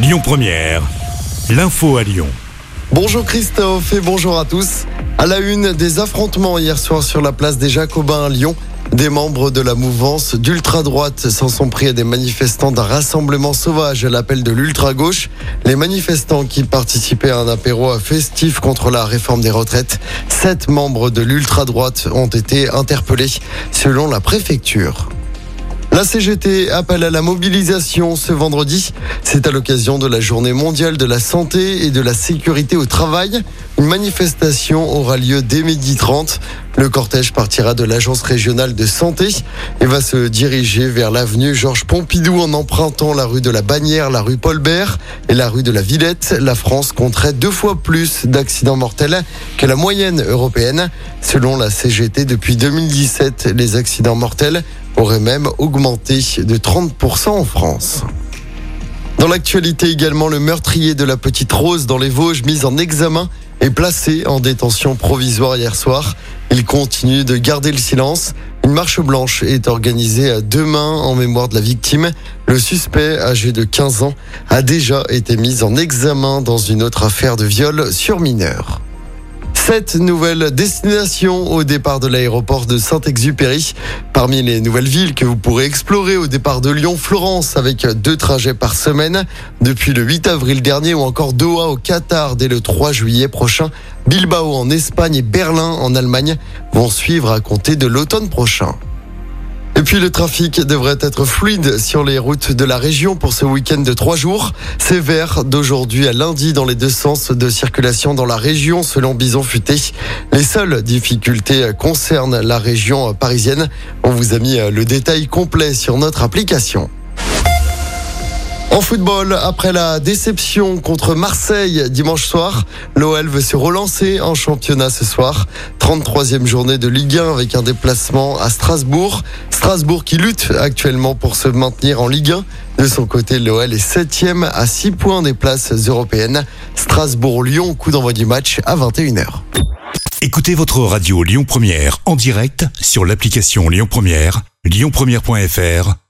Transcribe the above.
Lyon Première, l'info à Lyon. Bonjour Christophe et bonjour à tous. À la une des affrontements hier soir sur la place des Jacobins à Lyon, des membres de la mouvance d'ultra-droite s'en sont pris à des manifestants d'un rassemblement sauvage à l'appel de l'ultra-gauche. Les manifestants qui participaient à un apéro festif contre la réforme des retraites, sept membres de l'ultra-droite ont été interpellés selon la préfecture. La CGT appelle à la mobilisation ce vendredi. C'est à l'occasion de la journée mondiale de la santé et de la sécurité au travail. Une manifestation aura lieu dès midi 30. Le cortège partira de l'agence régionale de santé et va se diriger vers l'avenue Georges Pompidou en empruntant la rue de la Bannière, la rue Paul Bert et la rue de la Villette. La France compterait deux fois plus d'accidents mortels que la moyenne européenne. Selon la CGT, depuis 2017, les accidents mortels aurait même augmenté de 30% en France. Dans l'actualité également, le meurtrier de la petite Rose dans les Vosges, mis en examen, est placé en détention provisoire hier soir. Il continue de garder le silence. Une marche blanche est organisée à demain en mémoire de la victime. Le suspect, âgé de 15 ans, a déjà été mis en examen dans une autre affaire de viol sur mineur. Sept nouvelles destinations au départ de l'aéroport de Saint-Exupéry. Parmi les nouvelles villes que vous pourrez explorer au départ de Lyon, Florence avec deux trajets par semaine depuis le 8 avril dernier ou encore Doha au Qatar dès le 3 juillet prochain. Bilbao en Espagne et Berlin en Allemagne vont suivre à compter de l'automne prochain. Et puis le trafic devrait être fluide sur les routes de la région pour ce week-end de trois jours. C'est d'aujourd'hui à lundi dans les deux sens de circulation dans la région selon Bison Futé. Les seules difficultés concernent la région parisienne. On vous a mis le détail complet sur notre application. En football, après la déception contre Marseille dimanche soir, l'OL veut se relancer en championnat ce soir. 33e journée de Ligue 1 avec un déplacement à Strasbourg. Strasbourg qui lutte actuellement pour se maintenir en Ligue 1. De son côté, l'OL est 7e à 6 points des places européennes. Strasbourg-Lyon, coup d'envoi du match à 21h. Écoutez votre radio Lyon Première en direct sur l'application Lyon Première, lyonpremière.fr